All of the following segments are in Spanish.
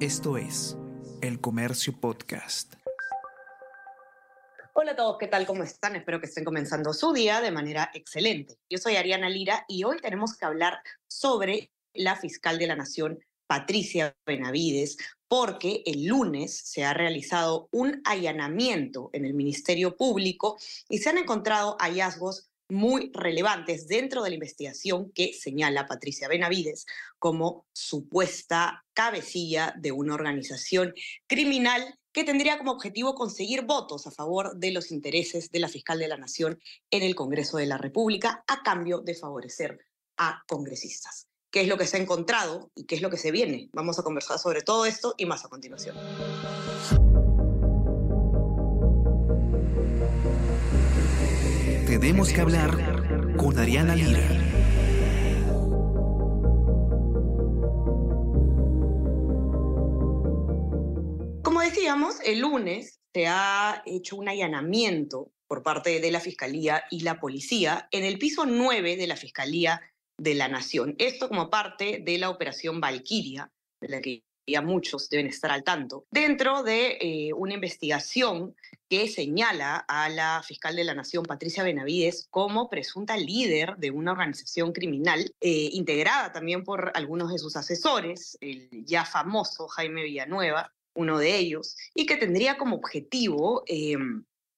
Esto es El Comercio Podcast. Hola a todos, ¿qué tal? ¿Cómo están? Espero que estén comenzando su día de manera excelente. Yo soy Ariana Lira y hoy tenemos que hablar sobre la fiscal de la Nación, Patricia Benavides, porque el lunes se ha realizado un allanamiento en el Ministerio Público y se han encontrado hallazgos muy relevantes dentro de la investigación que señala Patricia Benavides como supuesta cabecilla de una organización criminal que tendría como objetivo conseguir votos a favor de los intereses de la fiscal de la Nación en el Congreso de la República a cambio de favorecer a congresistas. ¿Qué es lo que se ha encontrado y qué es lo que se viene? Vamos a conversar sobre todo esto y más a continuación. Tenemos que hablar con Ariana Lira. Como decíamos, el lunes se ha hecho un allanamiento por parte de la Fiscalía y la Policía en el piso 9 de la Fiscalía de la Nación. Esto como parte de la Operación Valquiria, de la que ya muchos deben estar al tanto, dentro de eh, una investigación que señala a la fiscal de la Nación, Patricia Benavides, como presunta líder de una organización criminal, eh, integrada también por algunos de sus asesores, el ya famoso Jaime Villanueva, uno de ellos, y que tendría como objetivo eh,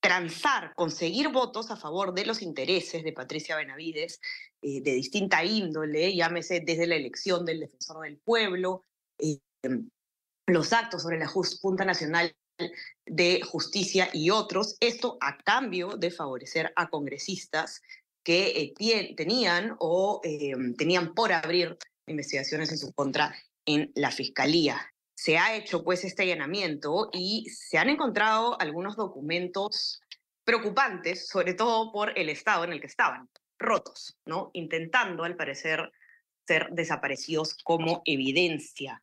transar, conseguir votos a favor de los intereses de Patricia Benavides de distinta índole, llámese desde la elección del defensor del pueblo, Em, los actos sobre la Junta Nacional de Justicia y otros, esto a cambio de favorecer a congresistas que eh, tenían o em, tenían por abrir investigaciones en su contra en la Fiscalía. Se ha hecho pues este allanamiento y se han encontrado algunos documentos preocupantes, sobre todo por el estado en el que estaban, rotos, ¿no? Intentando, al parecer, ser desaparecidos como evidencia.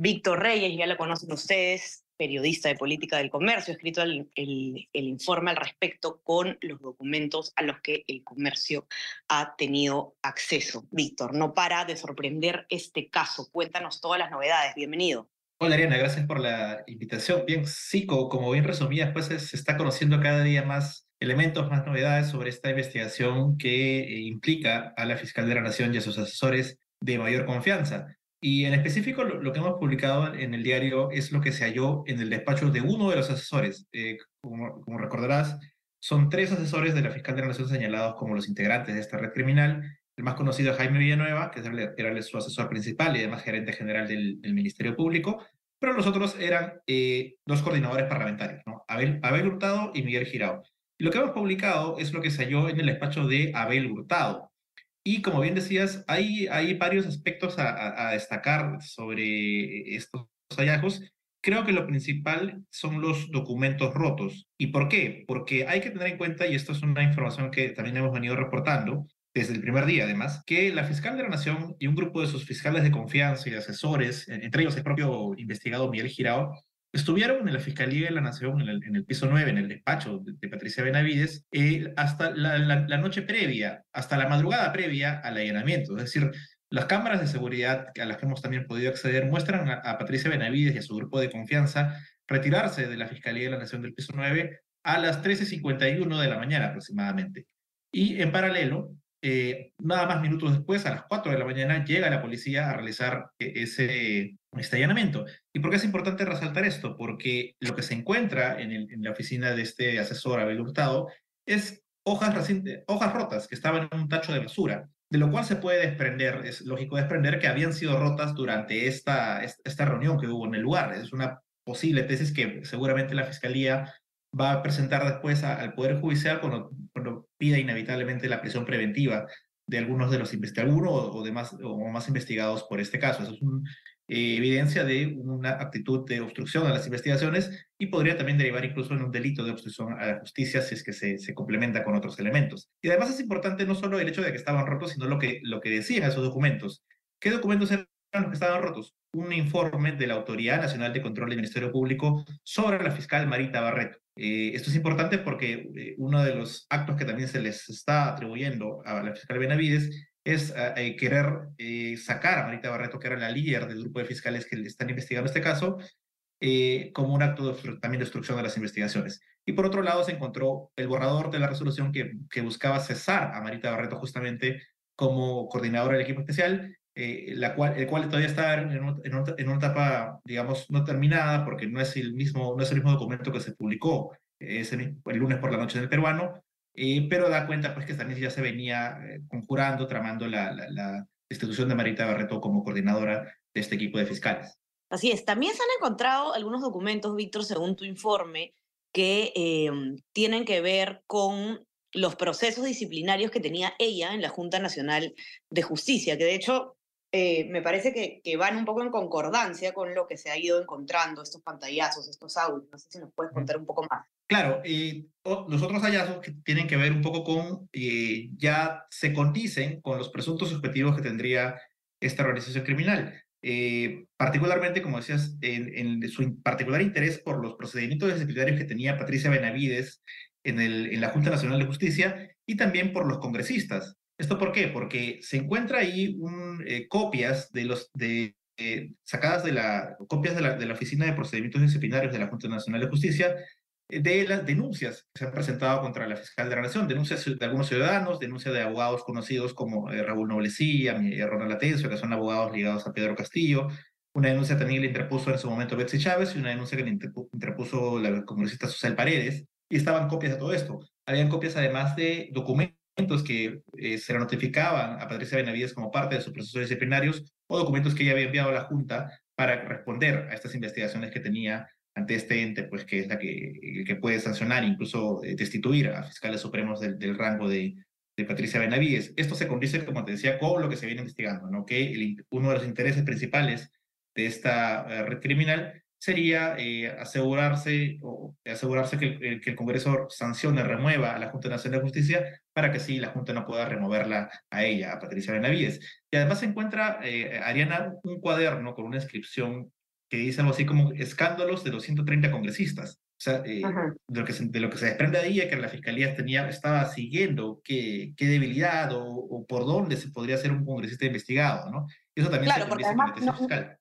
Víctor Reyes, ya lo conocen ustedes, periodista de política del comercio, ha escrito el, informe al respecto con los documentos a los que el comercio ha tenido acceso. Víctor, no para de sorprender este caso. Cuéntanos todas las novedades. Bienvenido. Hola Ariana, gracias por la invitación. Bien, sí, como, bien resumías, pues se está conociendo cada día más elementos, más novedades sobre esta investigación que eh, implica a la fiscal de la Nación y a sus asesores de mayor confianza. Y en específico lo, que hemos publicado en el diario es lo que se halló en el despacho de uno de los asesores. Eh, como, recordarás, son tres asesores de la fiscal de la Nación señalados como los integrantes de esta red criminal. El más conocido es Jaime Villanueva, que era su asesor principal y además gerente general del, Ministerio Público, pero los otros eran eh, dos coordinadores parlamentarios. Abel, Abel Hurtado y Miguel Girao. Y lo que hemos publicado es lo que se halló en el despacho de Abel Hurtado. Y como bien decías, hay, hay varios aspectos a, destacar sobre estos hallazgos. Creo que lo principal son los documentos rotos. ¿Y por qué? Porque hay que tener en cuenta, y esto es una información que también hemos venido reportando desde el primer día además, que la fiscal de la Nación y un grupo de sus fiscales de confianza y asesores, entre ellos el propio investigado Miguel Girao, Estuvieron en la Fiscalía de la Nación, en el, piso 9, en el despacho de, Patricia Benavides, eh, hasta la, noche previa, hasta la madrugada previa al allanamiento. Es decir, las cámaras de seguridad a las que hemos también podido acceder muestran a, Patricia Benavides y a su grupo de confianza retirarse de la Fiscalía de la Nación del piso 9 a las 13.51 de la mañana aproximadamente. Y en paralelo, eh, nada más minutos después, a las 4 de la mañana, llega la policía a realizar e, ese este allanamiento. ¿Y por qué es importante resaltar esto? Porque lo que se encuentra en, la oficina de este asesor Abel Hurtado es hojas, hojas rotas que estaban en un tacho de basura, de lo cual se puede desprender, es lógico desprender que habían sido rotas durante esta, esta reunión que hubo en el lugar. Es una posible tesis que seguramente la Fiscalía va a presentar después al Poder Judicial cuando, cuando pida inevitablemente la prisión preventiva de algunos de los investigados, o, demás, o más investigados por este caso. Eso es una eh, evidencia de una actitud de obstrucción a las investigaciones y podría también derivar incluso en un delito de obstrucción a la justicia si es que se, se complementa con otros elementos. Y además es importante no solo el hecho de que estaban rotos, sino lo que, lo que decían esos documentos. ¿Qué documentos eran los que estaban rotos? Un informe de la Autoridad Nacional de Control del Ministerio Público sobre la fiscal Marita Barreto. Eh, esto es importante porque eh, uno de los actos que también se les está atribuyendo a la fiscal Benavides es eh, querer sacar a Marita Barreto, que era la líder del grupo de fiscales que le están investigando este caso, como un acto de, también de obstrucción de las investigaciones. Y por otro lado, se encontró el borrador de la resolución que, que buscaba cesar a Marita Barreto justamente como coordinadora del equipo especial eh, la cual, el cual todavía está en, en, una etapa, digamos, no terminada, porque no es el mismo, no es el mismo documento que se publicó ese, el lunes por la noche en el peruano, eh, pero da cuenta pues que también ya se venía eh, conjurando, tramando la, la, la, institución de Marita Barreto como coordinadora de este equipo de fiscales. Así es, también se han encontrado algunos documentos, Víctor, según tu informe, que tienen que ver con los procesos disciplinarios que tenía ella en la Junta Nacional de Justicia, que de hecho eh, me parece que, que, van un poco en concordancia con lo que se ha ido encontrando, estos pantallazos, estos audios. No sé si nos puedes contar un poco más. Claro, los otros hallazgos que tienen que ver un poco con, eh, ya se condicen con los presuntos objetivos que tendría esta organización criminal. Eh, particularmente, como decías, en, en, su particular interés por los procedimientos disciplinarios que tenía Patricia Benavides en, el, en la Junta Nacional de Justicia y también por los congresistas. ¿Esto por qué? Porque se encuentra ahí eh, copias de los de eh, sacadas de la copias de la, de la Oficina de Procedimientos Disciplinarios de la Junta Nacional de Justicia de las denuncias que se han presentado contra la fiscal de la Nación, denuncias de algunos ciudadanos, denuncias de abogados conocidos como Raúl Noblecía, Ronald Atencio, que son abogados ligados a Pedro Castillo, una denuncia también le interpuso en su momento Betsy Chávez y una denuncia que le interpuso la congresista Susel Paredes, y estaban copias de todo esto. Habían copias además de documentos que eh, se le notificaban a Patricia Benavides como parte de sus procesos disciplinarios o documentos que ella había enviado a la Junta para responder a estas investigaciones que tenía ante este ente, pues que es la que, que puede sancionar, incluso eh, destituir a fiscales supremos del, del rango de, de, Patricia Benavides. Esto se condice, como te decía, con lo que se viene investigando, ¿no? que el, uno de los intereses principales de esta eh, red criminal sería eh, asegurarse, o asegurarse que el, que el, Congreso sancione, remueva a la Junta Nacional de Justicia para que sí la Junta no pueda removerla a ella, a Patricia Benavides. Y además se encuentra, eh, Ariana, un cuaderno con una inscripción que dice algo así como escándalos de los 130 congresistas. O sea, eh, de, lo que se, de lo que se desprende ahí es que la Fiscalía tenía, estaba siguiendo qué, qué debilidad o, o, por dónde se podría ser un congresista investigado, ¿no? Eso también claro, porque además, no,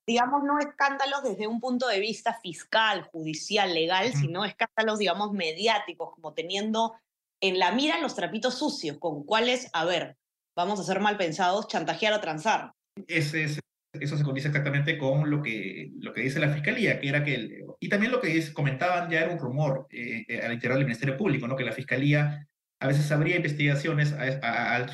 digamos, no escándalos desde un punto de vista fiscal, judicial, legal, uh -huh. sino escándalos, digamos, mediáticos, como teniendo en la mira los trapitos sucios, con cuáles, a ver, vamos a ser mal pensados, chantajear o transar. Ese, ese, eso se condice exactamente con lo que, lo que dice la Fiscalía, que era que, y también lo que es, comentaban ya era un rumor eh, eh, al interior del Ministerio Público, ¿no? que la Fiscalía a veces abría investigaciones a, a, a,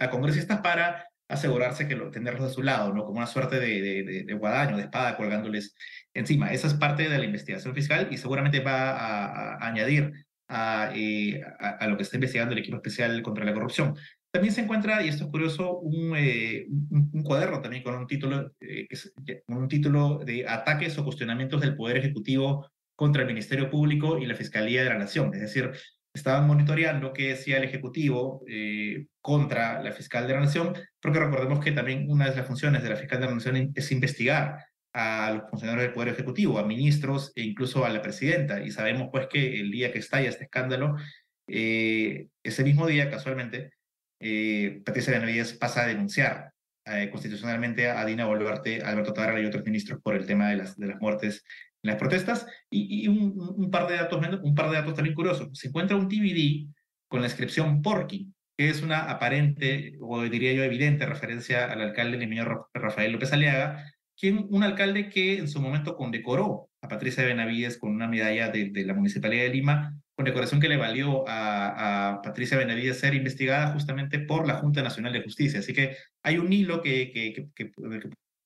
a congresistas para asegurarse que lo, tenerlos a su lado, ¿no? Como una suerte de, de, de, de, guadaño, de espada colgándoles encima. Esa es parte de la investigación fiscal y seguramente va a, a añadir a, eh, a, lo que está investigando el equipo especial contra la corrupción. También se encuentra, y esto es curioso, un, eh, un, un cuaderno también con un título, eh, que es, un título de ataques o cuestionamientos del Poder Ejecutivo contra el Ministerio Público y la Fiscalía de la Nación. Es decir, estaban monitoreando qué decía el Ejecutivo eh, contra la fiscal de la Nación, porque recordemos que también una de las funciones de la fiscal de la Nación es investigar a los funcionarios del Poder Ejecutivo, a ministros e incluso a la presidenta. Y sabemos pues que el día que estalla este escándalo, eh, ese mismo día, casualmente, eh, Patricia Benavides pasa a denunciar eh, constitucionalmente a Dina Boluarte, Alberto Tarra y otros ministros por el tema de las, de las muertes en las protestas. Y, un, un, par de datos, un par de datos también curiosos. Se encuentra un DVD con la inscripción Porky, que es una aparente, o diría yo evidente, referencia al alcalde limeño Rafael López Aliaga, quien, un alcalde que en su momento condecoró a Patricia Benavides con una medalla de la Municipalidad de Lima, condecoración que le valió a, a, Patricia Benavides ser investigada justamente por la Junta Nacional de Justicia. Así que hay un hilo que, que, que, que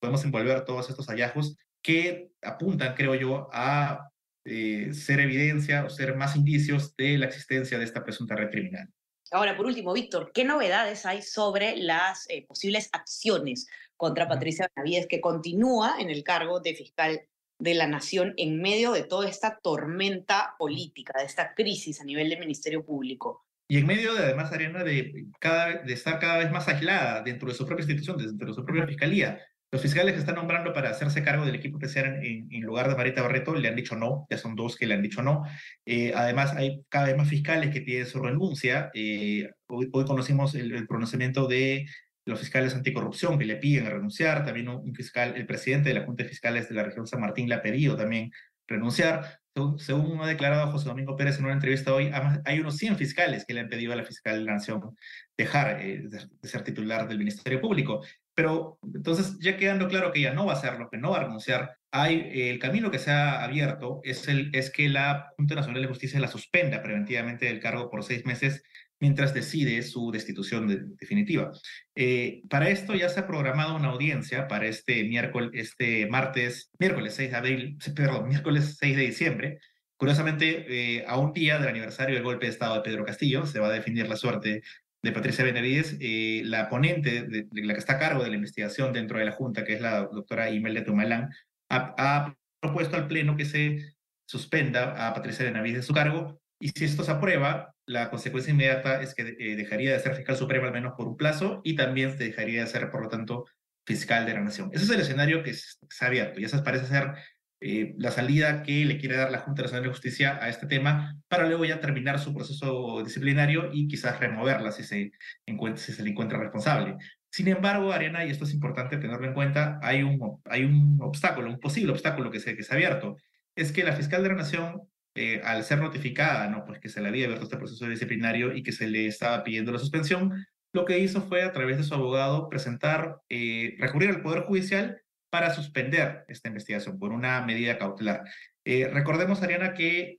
podemos envolver todos estos hallazgos que apuntan, creo yo, a eh, ser evidencia o ser más indicios de la existencia de esta presunta red criminal. Ahora, por último, Víctor, ¿qué novedades hay sobre las eh, posibles acciones contra Patricia Benavides, que continúa en el cargo de fiscal de la Nación en medio de toda esta tormenta política, de esta crisis a nivel del Ministerio Público? Y en medio de, además, Ariana, de, cada, de estar cada vez más aislada dentro de su propia institución, dentro de su propia fiscalía. Los fiscales que están nombrando para hacerse cargo del equipo especial en, en, lugar de Marita Barreto le han dicho no, ya son dos que le han dicho no. Eh, además, hay cada vez más fiscales que piden su renuncia. Eh, hoy, hoy, conocimos el, pronunciamiento de los fiscales anticorrupción que le piden renunciar, también un, fiscal, el presidente de la Junta de Fiscales de la región San Martín le ha pedido también renunciar. Según, ha declarado José Domingo Pérez en una entrevista hoy, hay unos 100 fiscales que le han pedido a la fiscal de la Nación dejar eh, de, ser titular del Ministerio Público. Pero entonces, ya quedando claro que ella no va a hacerlo, que no va a renunciar, hay, eh, el camino que se ha abierto es, el, es que la Junta Nacional de Justicia la suspenda preventivamente del cargo por seis meses mientras decide su destitución definitiva. Eh, para esto ya se ha programado una audiencia para este miércoles, este martes, miércoles 6 de abril, perdón, miércoles 6 de diciembre. Curiosamente, eh, a un día del aniversario del golpe de Estado de Pedro Castillo, se va a definir la suerte de Patricia Benavides. Eh, la ponente, la que está a cargo de la investigación dentro de la Junta, que es la doctora Imelda Tumalán, ha propuesto al Pleno que se suspenda a Patricia Benavides de su cargo y si esto se aprueba, la consecuencia inmediata es que eh, dejaría de ser fiscal supremo al menos por un plazo y también dejaría de ser, por lo tanto, fiscal de la nación. Ese es el escenario que se ha abierto y esa parece ser eh, la salida que le quiere dar la Junta Nacional de Justicia a este tema para luego ya terminar su proceso disciplinario y quizás removerla si se, encuentra, si se le encuentra responsable. Sin embargo, Ariana, y esto es importante tenerlo en cuenta, hay un, hay un obstáculo, un posible obstáculo que se, que se ha abierto. Es que la fiscal de la Nación eh, al ser notificada, ¿no? Pues que se le había abierto este proceso disciplinario y que se le estaba pidiendo la suspensión, lo que hizo fue, a través de su abogado, presentar, eh, recurrir al Poder Judicial para suspender esta investigación por una medida cautelar. Eh, recordemos, Ariana, que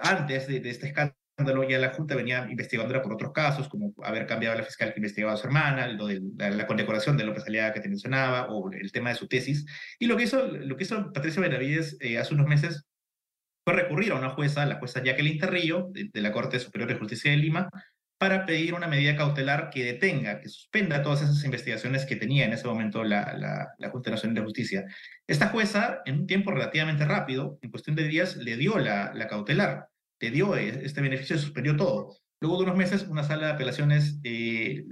antes de, este escándalo ya la Junta venía investigando por otros casos, como haber cambiado la fiscal que investigaba a su hermana, de la, condecoración de López Aliaga que te mencionaba, o el tema de su tesis. Y lo que hizo, lo que hizo Patricia Benavides hace unos meses fue recurrir a una jueza, la jueza Jacqueline Terrillo, de, la Corte Superior de Justicia de Lima, para pedir una medida cautelar que detenga, que suspenda todas esas investigaciones que tenía en ese momento la, la, la Junta Nacional de Justicia. Esta jueza, en un tiempo relativamente rápido, en cuestión de días, le dio la, la cautelar, le dio este beneficio y suspendió todo. Luego de unos meses, una sala de apelaciones eh,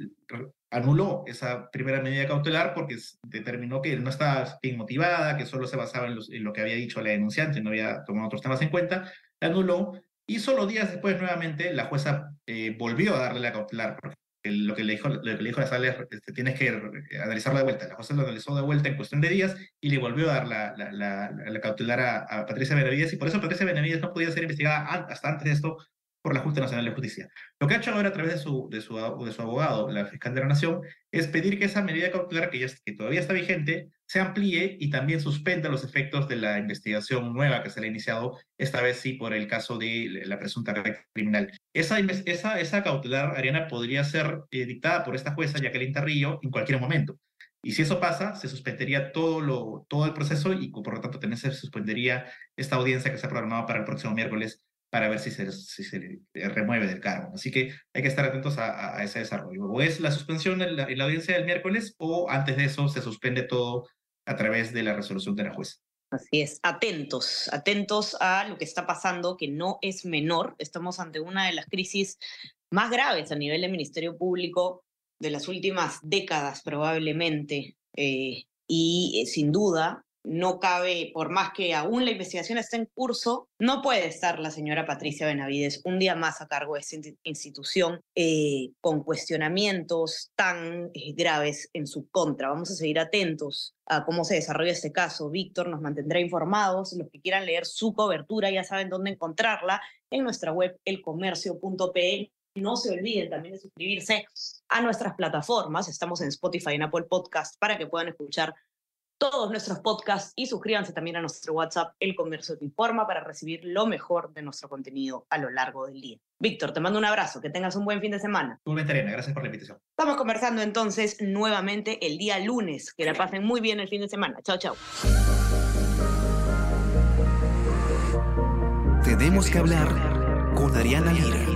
anuló esa primera medida cautelar porque determinó que no estaba bien motivada, que solo se basaba en, lo que había dicho la denunciante, no había tomado otros temas en cuenta, la anuló y solo días después nuevamente la jueza eh, volvió a darle la cautelar porque lo que le dijo, lo que le dijo la sala es este, tienes que analizarlo de vuelta. La jueza lo analizó de vuelta en cuestión de días y le volvió a dar la, la, la, cautelar a, a, Patricia Benavides y por eso Patricia Benavides no podía ser investigada hasta antes de esto por la Junta Nacional de Justicia. Lo que ha hecho ahora a través de su, de su, de su abogado, la fiscal de la Nación, es pedir que esa medida cautelar que, ya, que todavía está vigente se amplíe y también suspenda los efectos de la investigación nueva que se le ha iniciado, esta vez sí por el caso de la presunta red criminal. Esa, esa, esa cautelar, Ariana, podría ser eh, dictada por esta jueza, Jacqueline Tarrillo, en cualquier momento. Y si eso pasa, se suspendería todo, lo, todo el proceso y por lo tanto también se suspendería esta audiencia que se ha programado para el próximo miércoles para ver si se, se remueve del cargo. Así que hay que estar atentos a, ese desarrollo. O es la suspensión en la, audiencia del miércoles o antes de eso se suspende todo a través de la resolución de la jueza. Así es, atentos, atentos a lo que está pasando, que no es menor. Estamos ante una de las crisis más graves a nivel del Ministerio Público de las últimas décadas probablemente. Eh, y eh, sin duda no cabe, por más que aún la investigación esté en curso, no puede estar la señora Patricia Benavides un día más a cargo de esta institución eh, con cuestionamientos tan eh, graves en su contra. Vamos a seguir atentos a cómo se desarrolla este caso. Víctor nos mantendrá informados. Los que quieran leer su cobertura ya saben dónde encontrarla en nuestra web elcomercio.pe. No se olviden también de suscribirse a nuestras plataformas. Estamos en Spotify y en Apple Podcast para que puedan escuchar todos nuestros podcasts y suscríbanse también a nuestro WhatsApp El Comercio Te Informa para recibir lo mejor de nuestro contenido a lo largo del día. Víctor, te mando un abrazo, que tengas un buen fin de semana. Igualmente, Arena, gracias por la invitación. Estamos conversando entonces nuevamente el día lunes. Que la pasen muy bien el fin de semana. Chao, chao. Tenemos que hablar con Ariana Lira.